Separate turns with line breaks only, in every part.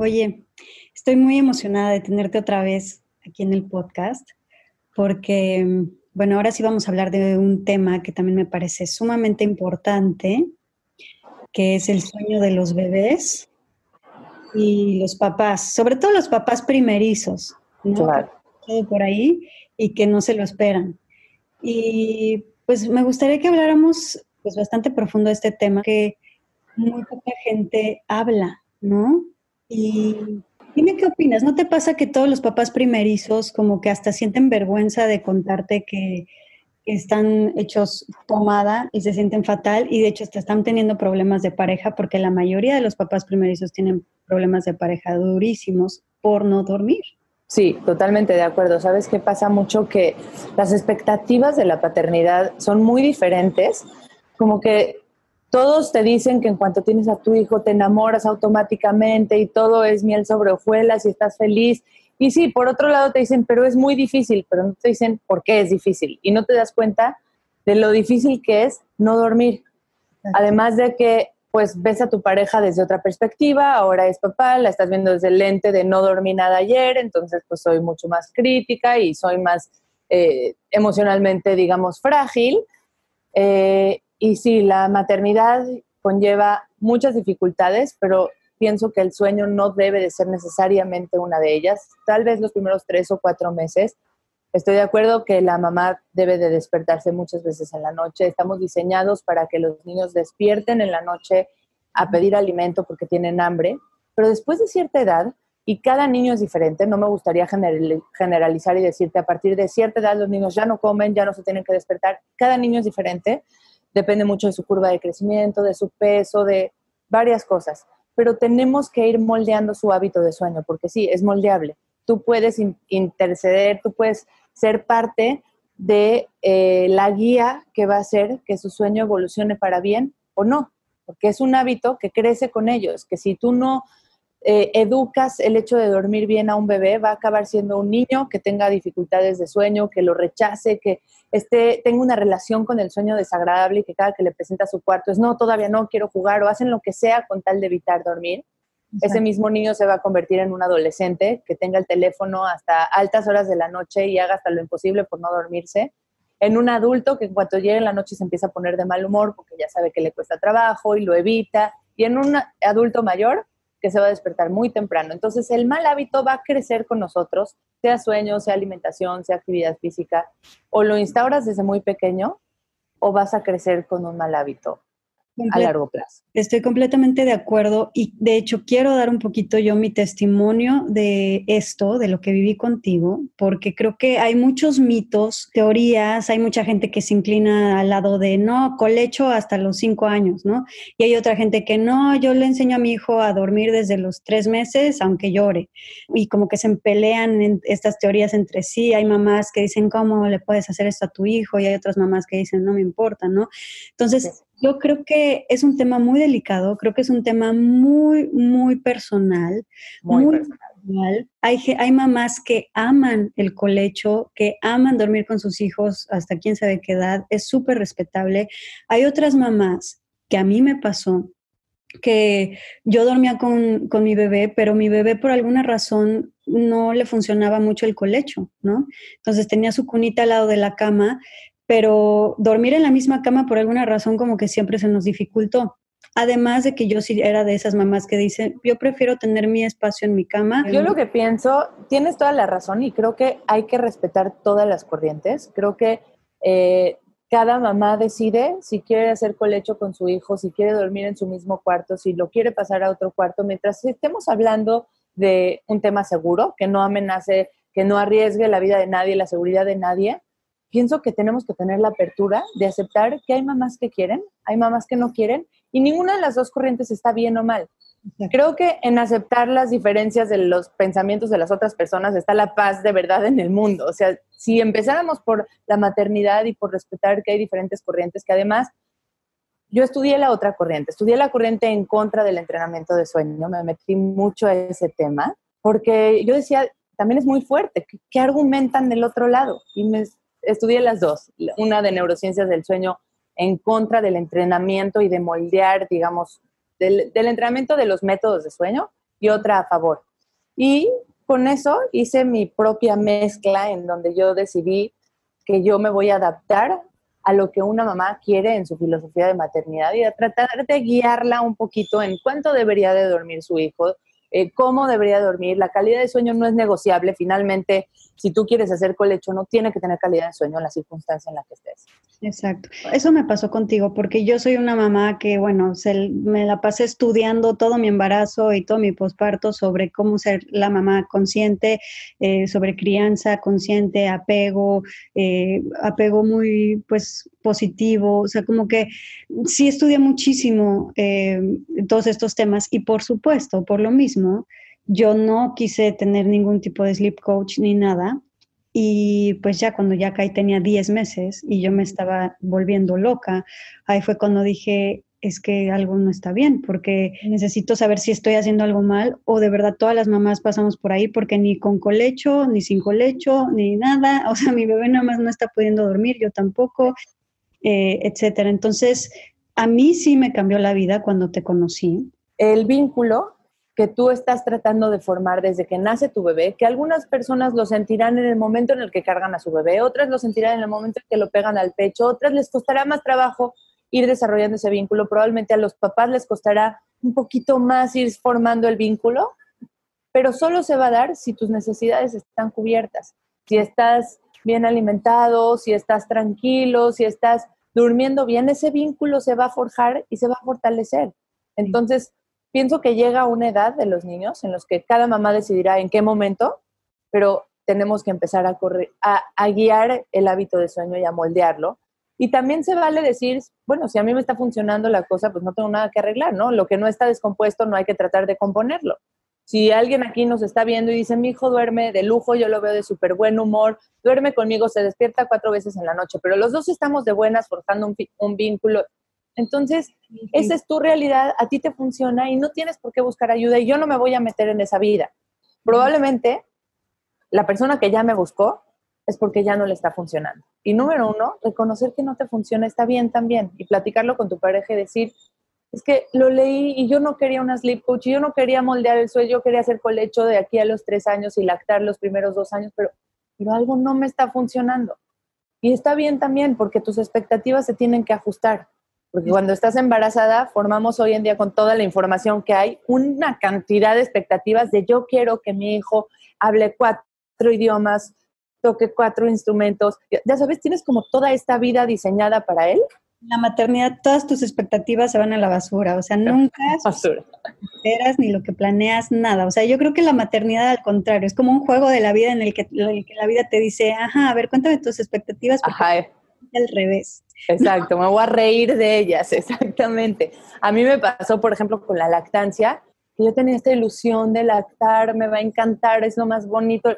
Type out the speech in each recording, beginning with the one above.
oye, Estoy muy emocionada de tenerte otra vez aquí en el podcast porque, bueno, ahora sí vamos a hablar de un tema que también me parece sumamente importante, que es el sueño de los bebés y los papás, sobre todo los papás primerizos, ¿no? Todo por ahí y que no se lo esperan. Y pues me gustaría que habláramos pues bastante profundo de este tema que muy poca gente habla, ¿no? Y Dime qué opinas, ¿no te pasa que todos los papás primerizos como que hasta sienten vergüenza de contarte que, están hechos pomada y se sienten fatal y de hecho hasta están teniendo problemas de pareja porque la mayoría de los papás primerizos tienen problemas de pareja durísimos por no dormir?
Sí, totalmente de acuerdo. ¿Sabes qué pasa mucho? Que las expectativas de la paternidad son muy diferentes. Como que todos te dicen que en cuanto tienes a tu hijo te enamoras automáticamente y todo es miel sobre hojuelas y estás feliz. Y sí, por otro lado te dicen, pero es muy difícil, pero no te dicen por qué es difícil. Y no te das cuenta de lo difícil que es no dormir. Además de que pues ves a tu pareja desde otra perspectiva, ahora es papá, la estás viendo desde el lente de no dormir nada ayer, entonces pues soy mucho más crítica y soy más eh, emocionalmente, digamos, frágil. Eh, y sí, la maternidad conlleva muchas dificultades, pero pienso que el sueño no debe de ser necesariamente una de ellas. Tal vez los primeros tres o cuatro meses. Estoy de acuerdo que la mamá debe de despertarse muchas veces en la noche. Estamos diseñados para que los niños despierten en la noche a pedir alimento porque tienen hambre, pero después de cierta edad, y cada niño es diferente, no me gustaría generalizar y decirte a partir de cierta edad los niños ya no comen, ya no se tienen que despertar, cada niño es diferente depende mucho de su curva de crecimiento, de su peso, de varias cosas. Pero tenemos que ir moldeando su hábito de sueño, porque sí, es moldeable. Tú puedes interceder, tú puedes ser parte de eh, la guía que va a hacer que su sueño evolucione para bien o no, porque es un hábito que crece con ellos, que si tú no eh, educas el hecho de dormir bien a un bebé, va a acabar siendo un niño que tenga dificultades de sueño, que lo rechace, que esté, tenga una relación con el sueño desagradable y que cada que le presenta su cuarto es no, todavía no quiero jugar o hacen lo que sea con tal de evitar dormir. Ese mismo niño se va a convertir en un adolescente que tenga el teléfono hasta altas horas de la noche y haga hasta lo imposible por no dormirse. En un adulto que en cuanto llegue en la noche se empieza a poner de mal humor porque ya sabe que le cuesta trabajo y lo evita. Y en un adulto mayor que se va a despertar muy temprano. Entonces, el mal hábito va a crecer con nosotros, sea sueño, sea alimentación, sea actividad física, o lo instauras desde muy pequeño o vas a crecer con un mal hábito a largo plazo.
Estoy completamente de acuerdo y de hecho quiero dar un poquito yo mi testimonio de esto, de lo que viví contigo, porque creo que hay muchos mitos, teorías, hay mucha gente que se inclina al lado de no, colecho hasta los cinco años, ¿no? Y hay otra gente que no, yo le enseño a mi hijo a dormir desde los tres meses, aunque llore. Y como que se pelean en estas teorías entre sí. Hay mamás que dicen, ¿cómo le puedes hacer esto a tu hijo? Y hay otras mamás que dicen, no me importa, ¿no? Entonces, yo creo que es un tema muy delicado, creo que es un tema muy, muy personal. Muy, personal. Hay, hay mamás que aman el colecho, que aman dormir con sus hijos hasta quién sabe qué edad, es súper respetable. Hay otras mamás que a mí me pasó que yo dormía con, con, mi bebé, pero mi bebé por alguna razón no le funcionaba mucho el colecho, ¿no? Entonces tenía su cunita al lado de la cama pero dormir en la misma cama por alguna razón como que siempre se nos dificultó. Además de que yo sí era de esas mamás que dicen, yo prefiero tener mi espacio en mi cama.
Yo lo que pienso, tienes toda la razón y creo que hay que respetar todas las corrientes. Creo que eh, cada mamá decide si quiere hacer colecho con su hijo, si quiere dormir en su mismo cuarto, si lo quiere pasar a otro cuarto, mientras estemos hablando de un tema seguro, que no amenace, que no arriesgue la vida de nadie, la seguridad de nadie pienso que tenemos que tener la apertura de aceptar que hay mamás que quieren, hay mamás que no quieren, y ninguna de las dos corrientes está bien o mal. Creo que en aceptar las diferencias de los pensamientos de las otras personas está la paz de verdad en el mundo. O sea, si empezáramos por la maternidad y por respetar que hay diferentes corrientes, que además yo estudié la otra corriente, estudié la corriente en contra del entrenamiento de sueño, me metí mucho a ese tema, porque yo decía, también es muy fuerte, ¿qué, argumentan del otro lado? Y me estudié las dos, una de neurociencias del sueño en contra del entrenamiento y de moldear, digamos, del, entrenamiento de los métodos de sueño y otra a favor. Y con eso hice mi propia mezcla en donde yo decidí que yo me voy a adaptar a lo que una mamá quiere en su filosofía de maternidad y a tratar de guiarla un poquito en cuánto debería de dormir su hijo, eh, cómo debería dormir. La calidad de sueño no es negociable. Finalmente, si tú quieres hacer colecho, no tiene que tener calidad de sueño en la circunstancia en la que estés.
Exacto. Eso me pasó contigo, porque yo soy una mamá que, bueno, me la pasé estudiando todo mi embarazo y todo mi posparto sobre cómo ser la mamá consciente, eh, sobre crianza consciente, apego, eh, apego muy, pues, positivo. O sea, como que sí estudié muchísimo eh, todos estos temas y, por supuesto, por lo mismo, yo no quise tener ningún tipo de sleep coach ni nada. Y pues ya cuando ya caí tenía 10 meses y yo me estaba volviendo loca, ahí fue cuando dije, es que algo no está bien, porque necesito saber si estoy haciendo algo mal o de verdad todas las mamás pasamos por ahí porque ni con colecho, ni sin colecho, ni nada, o sea, mi bebé nada más no está pudiendo dormir, yo tampoco, eh, etcétera. Entonces, a mí sí me cambió la vida cuando te conocí.
El vínculo que tú estás tratando de formar desde que nace tu bebé, que algunas personas lo sentirán en el momento en el que cargan a su bebé, otras lo sentirán en el momento en que lo pegan al pecho, otras les costará más trabajo ir desarrollando ese vínculo, probablemente a los papás les costará un poquito más ir formando el vínculo, pero solo se va a dar si tus necesidades están cubiertas, si estás bien alimentado, si estás tranquilo, si estás durmiendo bien, ese vínculo se va a forjar y se va a fortalecer. Entonces, pienso que llega una edad de los niños en los que cada mamá decidirá en qué momento, pero tenemos que empezar a, correr, a, guiar el hábito de sueño y a moldearlo. Y también se vale decir, bueno, si a mí me está funcionando la cosa, pues no tengo nada que arreglar, ¿no? Lo que no está descompuesto no hay que tratar de componerlo. Si alguien aquí nos está viendo y dice, mi hijo duerme de lujo, yo lo veo de súper buen humor, duerme conmigo, se despierta cuatro veces en la noche, pero los dos estamos de buenas forjando un, un vínculo entonces, esa es tu realidad, a ti te funciona y no tienes por qué buscar ayuda y yo no me voy a meter en esa vida. Probablemente la persona que ya me buscó es porque ya no le está funcionando. Y número uno, reconocer que no te funciona está bien también y platicarlo con tu pareja y decir, es que lo leí y yo no quería una sleep coach, yo no quería moldear el sueño, yo quería hacer colecho de aquí a los tres años y lactar los primeros dos años, pero, pero algo no me está funcionando. Y está bien también porque tus expectativas se tienen que ajustar. Porque cuando estás embarazada, formamos hoy en día con toda la información que hay una cantidad de expectativas de yo quiero que mi hijo hable cuatro idiomas, toque cuatro instrumentos. Ya sabes, tienes como toda esta vida diseñada para él.
La maternidad, todas tus expectativas se van a la basura, o sea, nunca
basura.
esperas ni lo que planeas, nada. O sea, yo creo que la maternidad al contrario, es como un juego de la vida en el que, la vida te dice, ajá, a ver, cuéntame tus expectativas.
Ajá.
Al revés.
Exacto, me voy a reír de ellas, exactamente. A mí me pasó, por ejemplo, con la lactancia, que yo tenía esta ilusión de lactar, me va a encantar, es lo más bonito.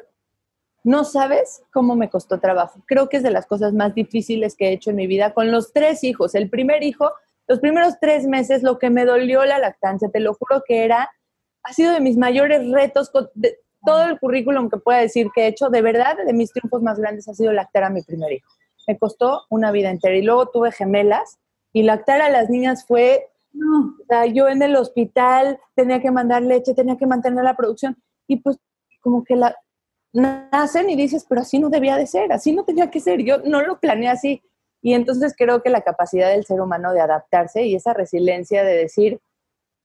No sabes cómo me costó trabajo. Creo que es de las cosas más difíciles que he hecho en mi vida con los tres hijos. El primer hijo, los primeros tres meses, lo que me dolió la lactancia, te lo juro que era, ha sido de mis mayores retos, todo el currículum que pueda decir que he hecho, de verdad, de mis triunfos más grandes ha sido lactar a mi primer hijo me costó una vida entera. Y luego tuve gemelas y lactar a las niñas fue, o sea, yo en el hospital tenía que mandar leche, tenía que mantener la producción y pues como que la nacen y dices, pero así no debía de ser, así no tenía que ser, yo no lo planeé así. Y entonces creo que la capacidad del ser humano de adaptarse y esa resiliencia de decir,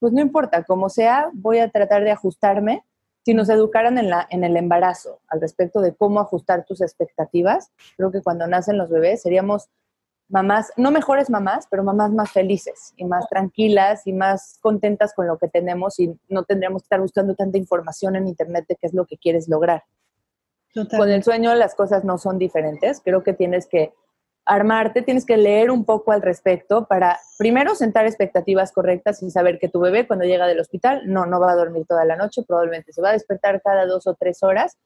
pues no importa, como sea, voy a tratar de ajustarme si nos educaran en, la, en el embarazo al respecto de cómo ajustar tus expectativas, creo que cuando nacen los bebés seríamos mamás, no mejores mamás, pero mamás más felices y más tranquilas y más contentas con lo que tenemos y no tendríamos que estar buscando tanta información en internet de qué es lo que quieres lograr. Con el sueño las cosas no son diferentes, creo que tienes que armarte, tienes que leer un poco al respecto para primero sentar expectativas correctas y saber que tu bebé cuando llega del hospital no, no va a dormir toda la noche, probablemente se va a despertar cada dos o tres horas.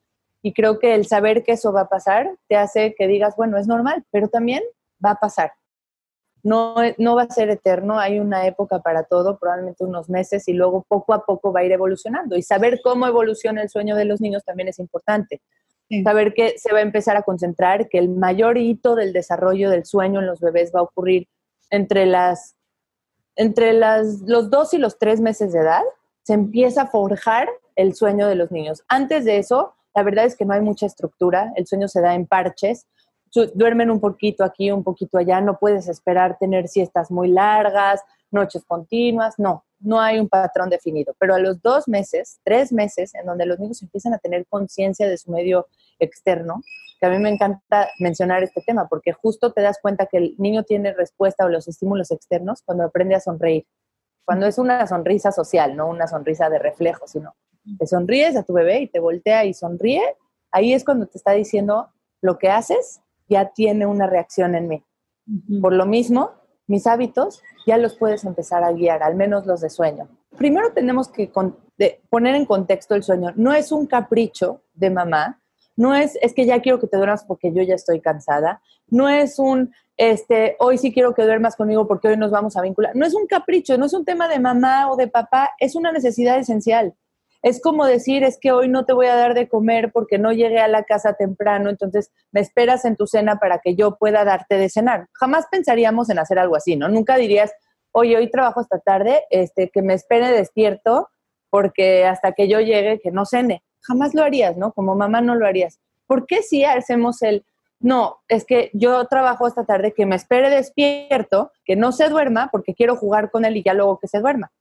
Y creo que el saber que eso va a pasar te hace que digas, bueno, es normal, pero también va a pasar. No, no va a ser eterno, hay una época para todo, probablemente unos meses, y luego poco a poco va a ir evolucionando. Y saber cómo evoluciona el sueño de los niños también es importante Saber que se va a empezar a concentrar, que el mayor hito del desarrollo del sueño en los bebés va a ocurrir entre las entre las, los dos y los tres meses de edad, se empieza a forjar el sueño de los niños. Antes de eso, la verdad es que no hay mucha estructura, el sueño se da en parches, duermen un poquito aquí, un poquito allá, no puedes esperar tener siestas muy largas, noches continuas, no, no hay un patrón definido, pero a los dos meses, tres meses, en donde los niños empiezan a tener conciencia de su medio externo, que a mí me encanta mencionar este tema, porque justo te das cuenta que el niño tiene respuesta a los estímulos externos cuando aprende a sonreír, cuando es una sonrisa social, no una sonrisa de reflejo, sino te sonríes a tu bebé y te voltea y sonríe, ahí es cuando te está diciendo lo que haces ya tiene una reacción en mí. Por lo mismo, mis hábitos ya los puedes empezar a guiar, al menos los de sueño. Primero tenemos que poner en contexto el sueño. No es un capricho de mamá, no es, es que ya quiero que te duermas porque yo ya estoy cansada, no es un, este, hoy sí quiero que duermas conmigo porque hoy nos vamos a vincular. No es un capricho, no es un tema de mamá o de papá, es una necesidad esencial. Es como decir, es que hoy no te voy a dar de comer porque no llegué a la casa temprano, entonces me esperas en tu cena para que yo pueda darte de cenar. Jamás pensaríamos en hacer algo así, ¿no? Nunca dirías, oye, hoy trabajo esta tarde, este, que me espere despierto porque hasta que yo llegue, que no cene. Jamás lo harías, ¿no? Como mamá no lo harías. ¿Por qué si hacemos el, no, es que yo trabajo esta tarde, que me espere despierto, que no se duerma porque quiero jugar con él y ya luego que se duerma?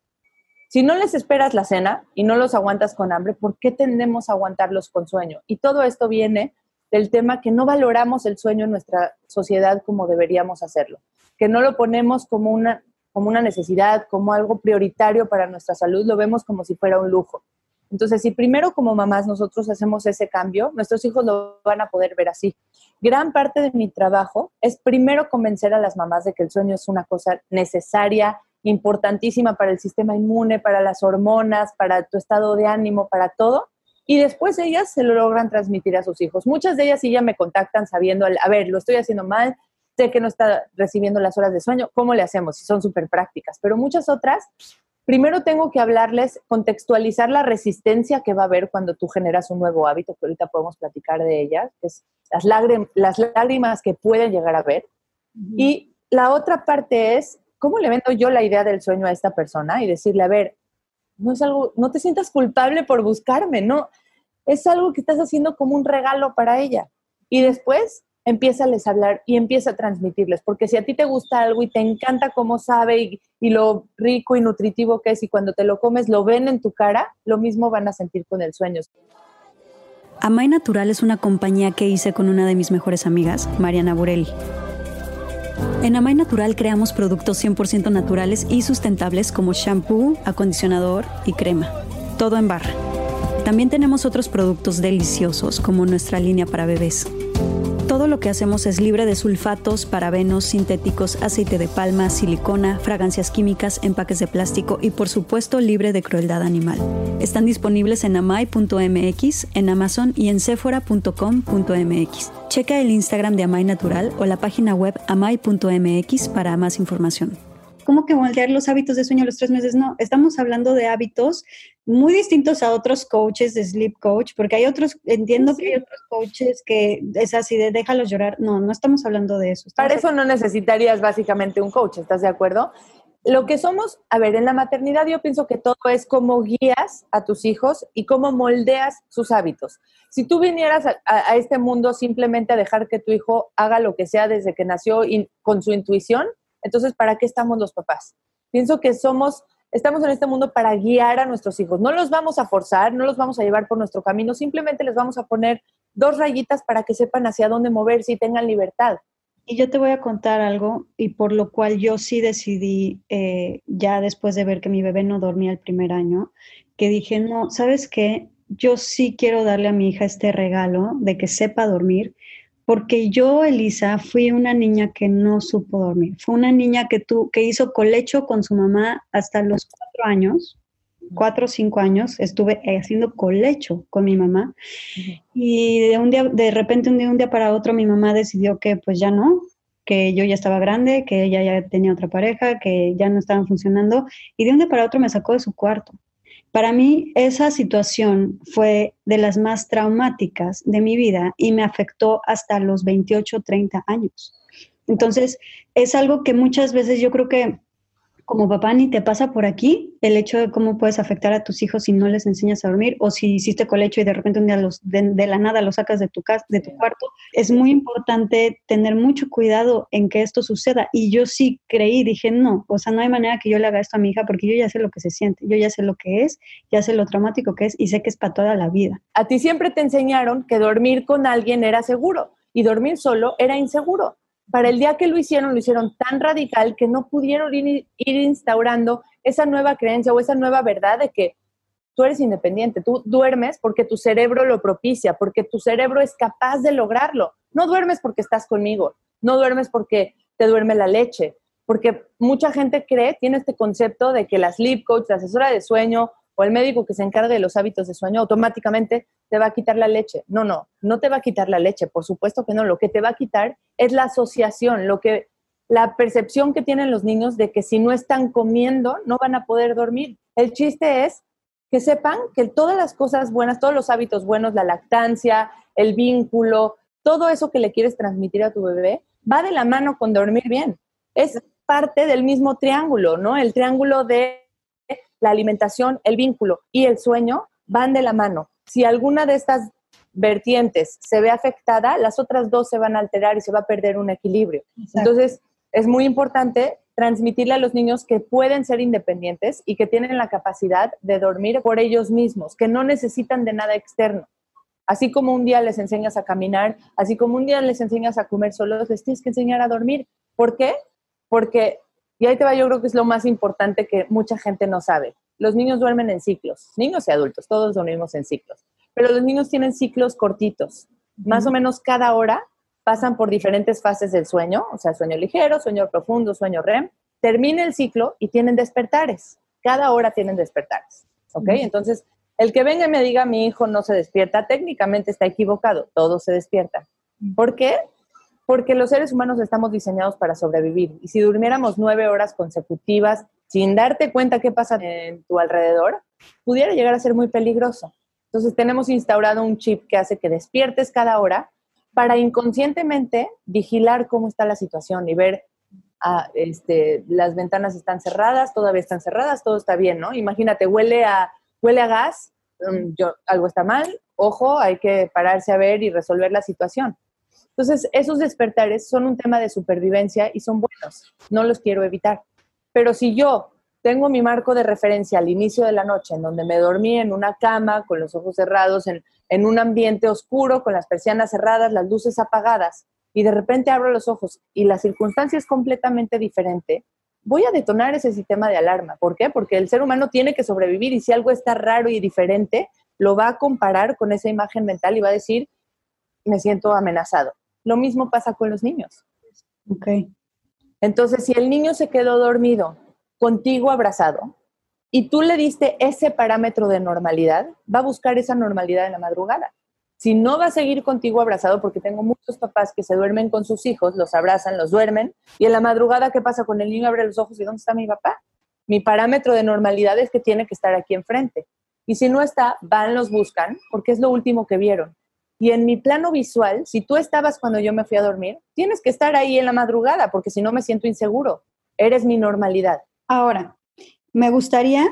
Si no les esperas la cena y no los aguantas con hambre, ¿por qué tendemos a aguantarlos con sueño? Y todo esto viene del tema que no valoramos el sueño en nuestra sociedad como deberíamos hacerlo, que no lo ponemos como una, como una necesidad, como algo prioritario para nuestra salud, lo vemos como si fuera un lujo. Entonces, si primero como mamás nosotros hacemos ese cambio, nuestros hijos lo van a poder ver así. Gran parte de mi trabajo es primero convencer a las mamás de que el sueño es una cosa necesaria, importantísima para el sistema inmune, para las hormonas, para tu estado de ánimo, para todo. Y después ellas se lo logran transmitir a sus hijos. Muchas de ellas sí ya me contactan sabiendo, a ver, lo estoy haciendo mal, sé que no está recibiendo las horas de sueño, ¿cómo le hacemos? Si son súper prácticas. Pero muchas otras, primero tengo que hablarles, contextualizar la resistencia que va a haber cuando tú generas un nuevo hábito, que ahorita podemos platicar de ellas, que es las, las lágrimas que pueden llegar a ver. Y la otra parte es ¿cómo le vendo yo la idea del sueño a esta persona y decirle, a ver, no es algo, no te sientas culpable por buscarme, no, es algo que estás haciendo como un regalo para ella. Y después empieza a hablar y empieza a transmitirles, porque si a ti te gusta algo y te encanta cómo sabe y, y, lo rico y nutritivo que es y cuando te lo comes lo ven en tu cara, lo mismo van a sentir con el sueño.
Amay Natural es una compañía que hice con una de mis mejores amigas, Mariana Burelli. En Amay Natural creamos productos 100% naturales y sustentables como shampoo, acondicionador y crema. Todo en barra. También tenemos otros productos deliciosos como nuestra línea para bebés. Lo que hacemos es libre de sulfatos, parabenos, sintéticos, aceite de palma, silicona, fragancias químicas, empaques de plástico y por supuesto libre de crueldad animal. Están disponibles en amai.mx, en Amazon y en sephora.com.mx. Checa el Instagram de Amai Natural o la página web amai.mx para más información. ¿Cómo que moldear los hábitos de sueño a los tres meses? No, estamos hablando de hábitos muy distintos a otros coaches de sleep coach, porque hay otros, entiendo que hay otros coaches que es así de déjalos llorar. No, no estamos hablando de eso.
Para eso no necesitarías básicamente un coach, ¿estás de acuerdo? Lo que somos, a ver, en la maternidad yo pienso que todo es cómo guías a tus hijos y cómo moldeas sus hábitos. Si tú vinieras a, este mundo simplemente a dejar que tu hijo haga lo que sea desde que nació con su intuición, entonces, ¿para qué estamos los papás? Pienso que somos, estamos en este mundo para guiar a nuestros hijos. No los vamos a forzar, no los vamos a llevar por nuestro camino, simplemente les vamos a poner dos rayitas para que sepan hacia dónde moverse y tengan libertad.
Y yo te voy a contar algo y por lo cual yo sí decidí, eh, ya después de ver que mi bebé no dormía el primer año, que dije, no, ¿sabes qué? Yo sí quiero darle a mi hija este regalo de que sepa dormir porque yo, Elisa, fui una niña que no supo dormir. Fue una niña que, tu, que hizo colecho con su mamá hasta los cuatro años, cuatro o cinco años, estuve haciendo colecho con mi mamá. Y de un día, de repente, un día, un día para otro, mi mamá decidió que pues ya no, que yo ya estaba grande, que ella ya tenía otra pareja, que ya no estaban funcionando. Y de un día para otro me sacó de su cuarto. Para mí esa situación fue de las más traumáticas de mi vida y me afectó hasta los 28, 30 años. Entonces, es algo que muchas veces yo creo que como papá ni te pasa por aquí el hecho de cómo puedes afectar a tus hijos si no les enseñas a dormir o si hiciste colecho y de repente un día los, de, la nada los sacas de tu casa, de tu cuarto. Es muy importante tener mucho cuidado en que esto suceda. Y yo sí creí, dije, no, o sea, no hay manera que yo le haga esto a mi hija porque yo ya sé lo que se siente, yo ya sé lo que es, ya sé lo traumático que es y sé que es para toda la vida.
A ti siempre te enseñaron que dormir con alguien era seguro y dormir solo era inseguro para el día que lo hicieron, lo hicieron tan radical que no pudieron ir, instaurando esa nueva creencia o esa nueva verdad de que tú eres independiente, tú duermes porque tu cerebro lo propicia, porque tu cerebro es capaz de lograrlo. No duermes porque estás conmigo, no duermes porque te duerme la leche, porque mucha gente cree, tiene este concepto de que la sleep coach, la asesora de sueño o el médico que se encarga de los hábitos de sueño automáticamente te va a quitar la leche. No, no, no te va a quitar la leche, por supuesto que no. Lo que te va a quitar es la asociación, lo que la percepción que tienen los niños de que si no están comiendo no van a poder dormir. El chiste es que sepan que todas las cosas buenas, todos los hábitos buenos, la lactancia, el vínculo, todo eso que le quieres transmitir a tu bebé, va de la mano con dormir bien. Es parte del mismo triángulo, ¿no? El triángulo de la alimentación, el vínculo y el sueño van de la mano. Si alguna de estas vertientes se ve afectada, las otras dos se van a alterar y se va a perder un equilibrio. Entonces, es muy importante transmitirle a los niños que pueden ser independientes y que tienen la capacidad de dormir por ellos mismos, que no necesitan de nada externo. Así como un día les enseñas a caminar, así como un día les enseñas a comer solos, les tienes que enseñar a dormir. ¿Por qué? Porque y ahí te va, yo creo que es lo más importante que mucha gente no sabe. Los niños duermen en ciclos, niños y adultos, todos dormimos en ciclos, pero los niños tienen ciclos cortitos. Más o menos cada hora pasan por diferentes fases del sueño, o sea, sueño ligero, sueño profundo, sueño REM. Termina el ciclo y tienen despertares. Cada hora tienen despertares. ¿Ok? Entonces, el que venga y me diga mi hijo no se despierta, técnicamente está equivocado. Todos se despiertan. ¿Por qué? porque los seres humanos estamos diseñados para sobrevivir. Y si durmiéramos nueve horas consecutivas sin darte cuenta qué pasa en tu alrededor, pudiera llegar a ser muy peligroso. Entonces tenemos instaurado un chip que hace que despiertes cada hora para inconscientemente vigilar cómo está la situación y ver, ah, este, las ventanas están cerradas, todavía están cerradas, todo está bien, ¿no? Imagínate, huele a, huele a gas, mm, yo, algo está mal, ojo, hay que pararse a ver y resolver la situación. Entonces, esos despertares son un tema de supervivencia y son buenos, no los quiero evitar. Pero si yo tengo mi marco de referencia al inicio de la noche, en donde me dormí en una cama, con los ojos cerrados, en, en un ambiente oscuro, con las persianas cerradas, las luces apagadas, y de repente abro los ojos y la circunstancia es completamente diferente, voy a detonar ese sistema de alarma. ¿Por qué? Porque el ser humano tiene que sobrevivir y si algo está raro y diferente, lo va a comparar con esa imagen mental y va a decir, me siento amenazado. Lo mismo pasa con los niños.
Ok.
Entonces, si el niño se quedó dormido contigo abrazado y tú le diste ese parámetro de normalidad, va a buscar esa normalidad en la madrugada. Si no va a seguir contigo abrazado, porque tengo muchos papás que se duermen con sus hijos, los abrazan, los duermen, y en la madrugada, ¿qué pasa con el niño? Abre los ojos y ¿dónde está mi papá? Mi parámetro de normalidad es que tiene que estar aquí enfrente. Y si no está, van, los buscan, porque es lo último que vieron. Y en mi plano visual, si tú estabas cuando yo me fui a dormir, tienes que estar ahí en la madrugada, porque si no me siento inseguro. Eres mi normalidad.
Ahora, me gustaría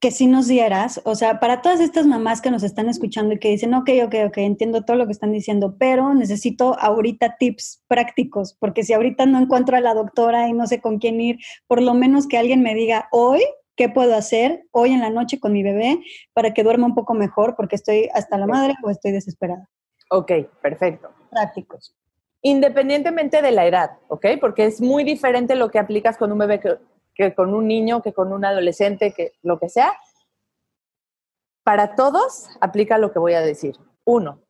que si nos dieras, o sea, para todas estas mamás que nos están escuchando y que dicen, ok, ok, ok, entiendo todo lo que están diciendo, pero necesito ahorita tips prácticos, porque si ahorita no encuentro a la doctora y no sé con quién ir, por lo menos que alguien me diga, hoy qué puedo hacer hoy en la noche con mi bebé para que duerma un poco mejor porque estoy hasta la madre o estoy desesperada.
Ok, perfecto.
Prácticos.
Independientemente de la edad, ¿ok? Porque es muy diferente lo que aplicas con un bebé que, con un niño, que con un adolescente, que lo que sea. Para todos aplica lo que voy a decir. Uno,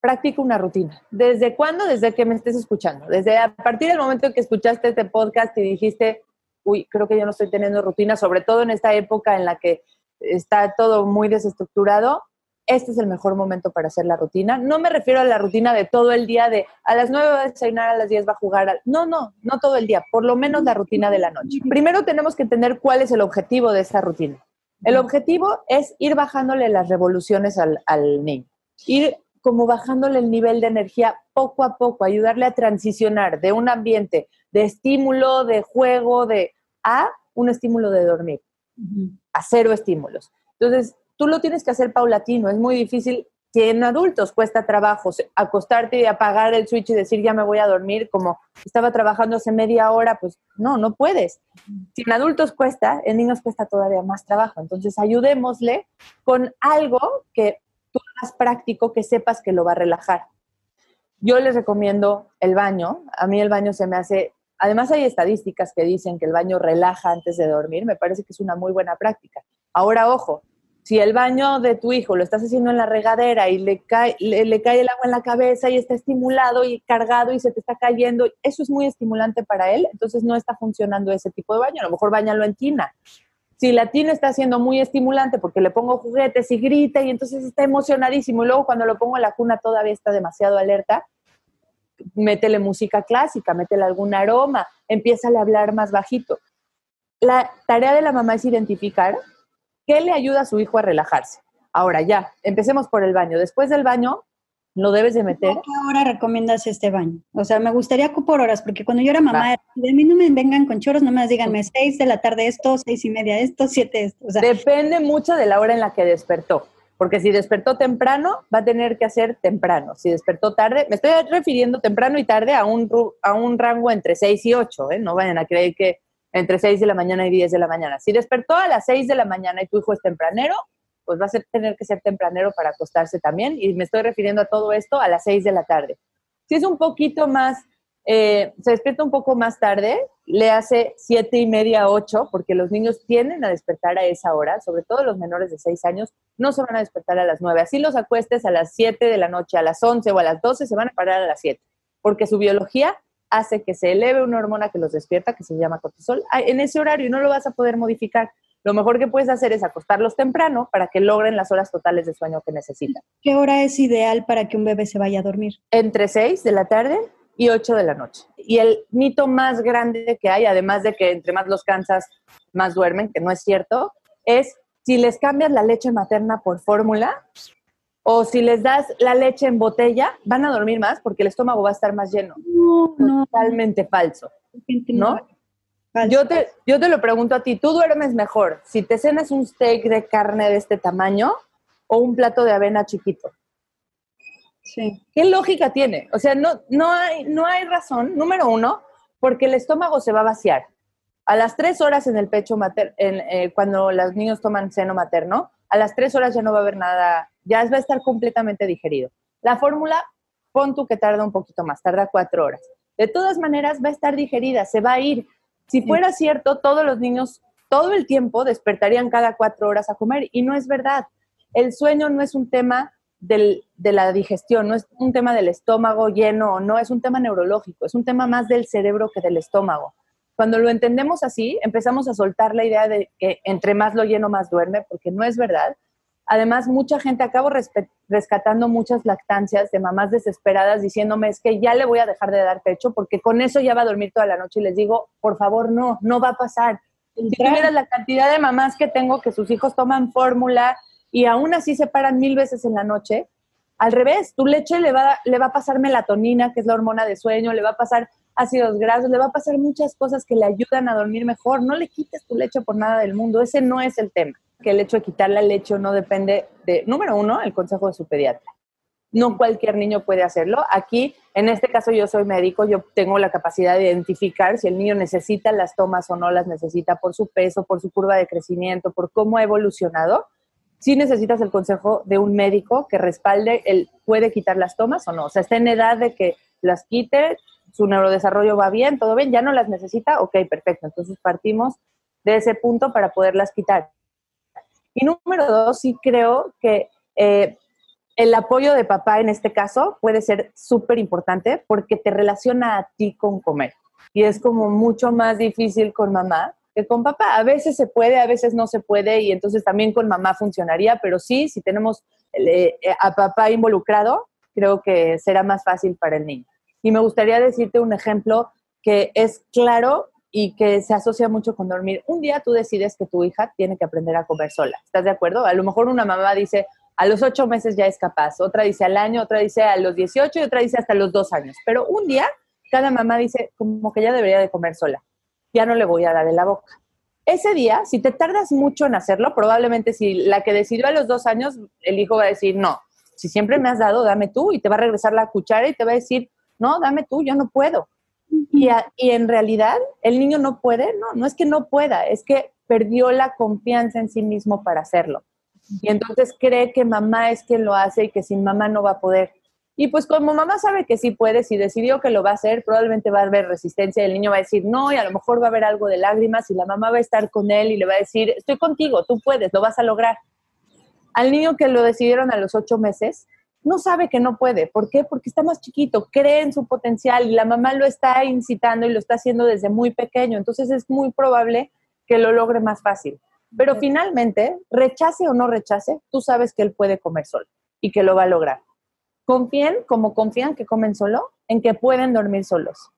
practica una rutina. ¿Desde cuándo? Desde que me estés escuchando. Desde a partir del momento en que escuchaste este podcast y dijiste, uy, creo que yo no estoy teniendo rutina, sobre todo en esta época en la que está todo muy desestructurado, este es el mejor momento para hacer la rutina. No me refiero a la rutina de todo el día de a las 9 va a desayunar, a las 10 va a jugar. No, no, no todo el día, por lo menos la rutina de la noche. Primero tenemos que entender cuál es el objetivo de esa rutina. El objetivo es ir bajándole las revoluciones al, al niño, ir como bajándole el nivel de energía poco a poco, ayudarle a transicionar de un ambiente de estímulo, de juego, de a un estímulo de dormir, a cero estímulos. Entonces, tú lo tienes que hacer paulatino, es muy difícil. Si en adultos cuesta trabajo acostarte y apagar el switch y decir ya me voy a dormir, como estaba trabajando hace media hora, pues no, no puedes. Si en adultos cuesta, en niños cuesta todavía más trabajo. Entonces ayudémosle con algo que tú hagas práctico, que sepas que lo va a relajar. Yo les recomiendo el baño. A mí el baño se me hace Además hay estadísticas que dicen que el baño relaja antes de dormir, me parece que es una muy buena práctica. Ahora, ojo, si el baño de tu hijo lo estás haciendo en la regadera y le cae, le, cae el agua en la cabeza y está estimulado y cargado y se te está cayendo, eso es muy estimulante para él, entonces no está funcionando ese tipo de baño, a lo mejor bañalo en tina. Si la tina está siendo muy estimulante porque le pongo juguetes y grita y entonces está emocionadísimo y luego cuando lo pongo en la cuna todavía está demasiado alerta, métele música clásica, métele algún aroma, empieza a hablar más bajito. La tarea de la mamá es identificar qué le ayuda a su hijo a relajarse. Ahora ya, empecemos por el baño. Después del baño, lo debes de meter.
¿Qué hora recomiendas este baño? O sea, me gustaría por horas, porque cuando yo era mamá, de mí no me vengan con choros, no me díganme seis de la tarde esto, seis y media esto, siete esto.
Depende mucho de la hora en la que despertó. Porque si despertó temprano, va a tener que hacer temprano. Si despertó tarde, me estoy refiriendo temprano y tarde a un, a un rango entre 6 y 8, ¿eh? No vayan a creer que entre 6 de la mañana y 10 de la mañana. Si despertó a las 6 de la mañana y tu hijo es tempranero, pues va a tener que ser tempranero para acostarse también. Y me estoy refiriendo a todo esto a las 6 de la tarde. Si es un poquito más eh, se despierta un poco más tarde, le hace siete y media, ocho, porque los niños tienden a despertar a esa hora, sobre todo los menores de seis años, no se van a despertar a las nueve. Así los acuestes a las siete de la noche, a las once o a las doce, se van a parar a las siete, porque su biología hace que se eleve una hormona que los despierta, que se llama cortisol, en ese horario y no lo vas a poder modificar. Lo mejor que puedes hacer es acostarlos temprano para que logren las horas totales de sueño que necesitan.
¿Qué hora es ideal para que un bebé se vaya a dormir?
Entre seis de la tarde y 8 de la noche. Y el mito más grande que hay, además de que entre más los cansas, más duermen, que no es cierto, es si les cambias la leche materna por fórmula o si les das la leche en botella, van a dormir más porque el estómago va a estar más lleno. No, Totalmente falso. ¿No? Yo te, yo te lo pregunto a ti, ¿tú duermes mejor si te cenas un steak de carne de este tamaño o un plato de avena chiquito? ¿Qué lógica tiene? O sea, no, no, hay, no hay razón, número uno, porque el estómago se va a vaciar. A las tres horas en el pecho materno, eh, cuando los niños toman seno materno, a las tres horas ya no va a haber nada, ya va a estar completamente digerido. La fórmula, pon tú que tarda un poquito más, tarda cuatro horas. De todas maneras, va a estar digerida, se va a ir. Si fuera cierto, todos los niños todo el tiempo despertarían cada cuatro horas a comer y no es verdad. El sueño no es un tema de la digestión, no es un tema del estómago lleno o no, es un tema neurológico, es un tema más del cerebro que del estómago. Cuando lo entendemos así, empezamos a soltar la idea de que entre más lo lleno, más duerme, porque no es verdad. Además, mucha gente, acabo rescatando muchas lactancias de mamás desesperadas diciéndome es que ya le voy a dejar de dar pecho porque con eso ya va a dormir toda la noche y les digo, por favor, no, no va a pasar. Si tuvieras la cantidad de mamás que tengo que sus hijos toman fórmula, y aún así se paran mil veces en la noche, al revés, tu leche le va, le va a pasar melatonina, que es la hormona de sueño, le va a pasar ácidos grasos, le va a pasar muchas cosas que le ayudan a dormir mejor. No le quites tu leche por nada del mundo, ese no es el tema. Que el hecho de quitar la leche no depende de, número uno, el consejo de su pediatra. No cualquier niño puede hacerlo. Aquí, en este caso, yo soy médico, yo tengo la capacidad de identificar si el niño necesita las tomas o no las necesita por su peso, por su curva de crecimiento, por cómo ha evolucionado si necesitas el consejo de un médico que respalde el puede quitar las tomas o no. O sea, está en edad de que las quite, su neurodesarrollo va bien, todo bien, ya no las necesita, ok, perfecto. Entonces partimos de ese punto para poderlas quitar. Y número dos, sí creo que eh, el apoyo de papá en este caso puede ser súper importante porque te relaciona a ti con comer. Y es como mucho más difícil con mamá que con papá. A veces se puede, a veces no se puede y entonces también con mamá funcionaría, pero sí, si tenemos eh, a papá involucrado, creo que será más fácil para el niño. Y me gustaría decirte un ejemplo que es claro y que se asocia mucho con dormir. Un día tú decides que tu hija tiene que aprender a comer sola. ¿Estás de acuerdo? A lo mejor una mamá dice, a los ocho meses ya es capaz, otra dice al año, otra dice a los 18 y otra dice hasta los dos años. Pero un día cada mamá dice como que ya debería de comer sola, ya no le voy a dar en la boca. Ese día, si te tardas mucho en hacerlo, probablemente si la que decidió a los dos años, el hijo va a decir, no, si siempre me has dado, dame tú, y te va a regresar la cuchara y te va a decir, no, dame tú, yo no puedo. Y, y en realidad el niño no puede, no, no es que no pueda, es que perdió la confianza en sí mismo para hacerlo. Y entonces cree que mamá es quien lo hace y que sin mamá no va a poder. Y pues como mamá sabe que sí puede, si decidió que lo va a hacer, probablemente va a haber resistencia y el niño va a decir no y a lo mejor va a haber algo de lágrimas y la mamá va a estar con él y le va a decir, estoy contigo, tú puedes, lo vas a lograr. Al niño que lo decidieron a los ocho meses, no sabe que no puede. ¿Por qué? Porque está más chiquito, cree en su potencial y la mamá lo está incitando y lo está haciendo desde muy pequeño. Entonces es muy probable que lo logre más fácil. Pero finalmente, rechace o no rechace, tú sabes que él puede comer solo y que lo va a lograr. Confíen, como confían que comen solo, en que pueden dormir solos.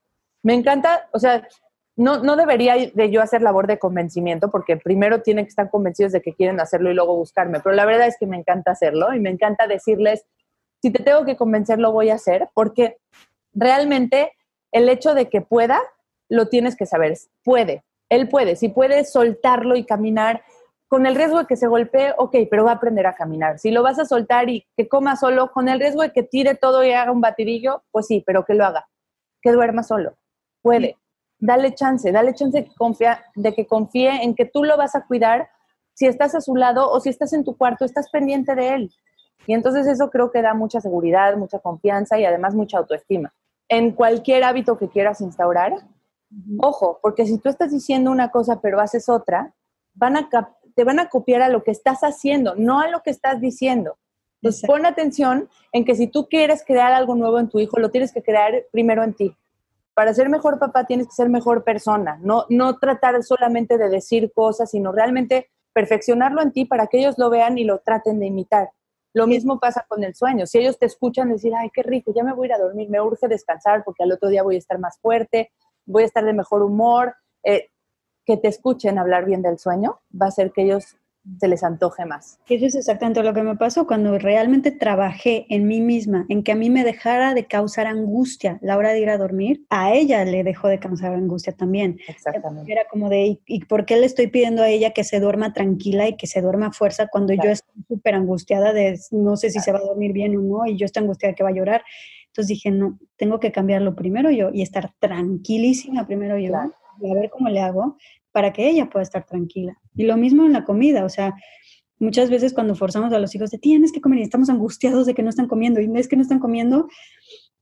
Me encanta, o sea, no, no debería de yo hacer labor de convencimiento porque primero tienen que estar convencidos de que quieren hacerlo y luego buscarme, pero la verdad es que me encanta hacerlo y me encanta decirles, si te tengo que convencer, lo voy a hacer porque realmente el hecho de que pueda, lo tienes que saber, puede, él puede, si puede soltarlo y caminar con el riesgo de que se golpee, ok, pero va a aprender a caminar. Si lo vas a soltar y que coma solo, con el riesgo de que tire todo y haga un batidillo, pues sí, pero que lo haga, que duerma solo. Puede. Dale chance, dale chance de que, confía, de que confíe en que tú lo vas a cuidar si estás a su lado o si estás en tu cuarto, estás pendiente de él. Y entonces eso creo que da mucha seguridad, mucha confianza y además mucha autoestima. En cualquier hábito que quieras instaurar, Ojo, porque si tú estás diciendo una cosa pero haces otra, van a te van a copiar a lo que estás haciendo, no a lo que estás diciendo. Entonces, pon atención en que si tú quieres crear algo nuevo en tu hijo, lo tienes que crear primero en ti. Para ser mejor papá tienes que ser mejor persona, no, no tratar solamente de decir cosas, sino realmente perfeccionarlo en ti para que ellos lo vean y lo traten de imitar. Lo mismo pasa con el sueño. Si ellos te escuchan decir, ay, qué rico, ya me voy a ir a dormir, me urge descansar porque al otro día voy a estar más fuerte, voy a estar de mejor humor, eh, que te escuchen hablar bien del sueño, va a hacer que ellos se les antoje más.
Eso es exactamente lo que me pasó cuando realmente trabajé en mí misma, en que a mí me dejara de causar angustia la hora de ir a dormir, a ella le dejó de causar angustia también.
Exactamente.
Era como de, ¿y por qué le estoy pidiendo a ella que se duerma tranquila y que se duerma a fuerza cuando yo estoy súper angustiada de no sé si se va a dormir bien o no y yo estoy angustiada que va a llorar? Entonces dije, no, tengo que cambiarlo primero yo y estar tranquilísima primero yo y a ver cómo le hago para que ella pueda estar tranquila. Y lo mismo en la comida, o sea, muchas veces cuando forzamos a los hijos de tienes que comer y estamos angustiados de que no están comiendo y es que no están comiendo,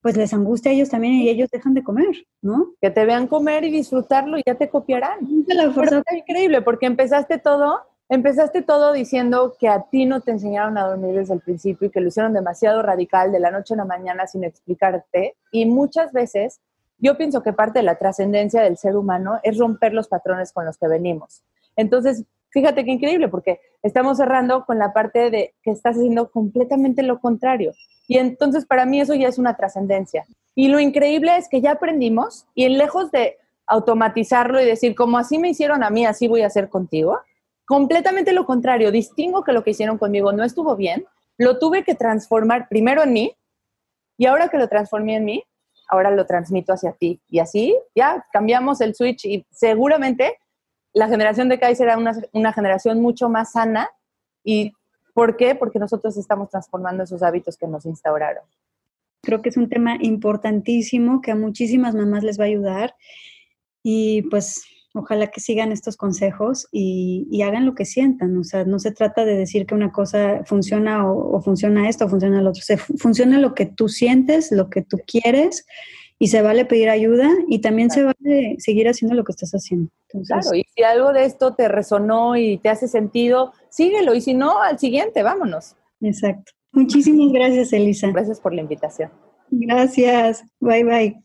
pues les angustia a ellos también y ellos dejan de comer, ¿no?
Que te vean comer y disfrutarlo y ya te copiarán. La fuerza. es increíble porque empezaste todo Empezaste todo diciendo que a ti no te enseñaron a dormir desde el principio y que lo hicieron demasiado radical de la noche a la mañana sin explicarte. Y muchas veces yo pienso que parte de la trascendencia del ser humano es romper los patrones con los que venimos. Entonces, fíjate qué increíble, porque estamos cerrando con la parte de que estás haciendo completamente lo contrario. Y entonces para mí eso ya es una trascendencia. Y lo increíble es que ya aprendimos y en lejos de automatizarlo y decir, como así me hicieron a mí, así voy a hacer contigo, completamente lo contrario, distingo que lo que hicieron conmigo no estuvo bien, lo tuve que transformar primero en mí y ahora que lo transformé en mí, ahora lo transmito hacia ti. Y así ya cambiamos el switch y seguramente la generación de Kai será una, una generación mucho más sana. ¿Y por qué? Porque nosotros estamos transformando esos hábitos que nos instauraron.
Creo que es un tema importantísimo que a muchísimas mamás les va a ayudar. Y pues Ojalá que sigan estos consejos y, hagan lo que sientan. O sea, no se trata de decir que una cosa funciona o, funciona esto o funciona lo otro. Se, funciona lo que tú sientes, lo que tú quieres y se vale pedir ayuda y también se vale seguir haciendo lo que estás haciendo.
claro, y si algo de esto te resonó y te hace sentido, síguelo y si no, al siguiente, vámonos.
Exacto. Muchísimas gracias, Elisa.
Gracias por la invitación.
Gracias. Bye bye.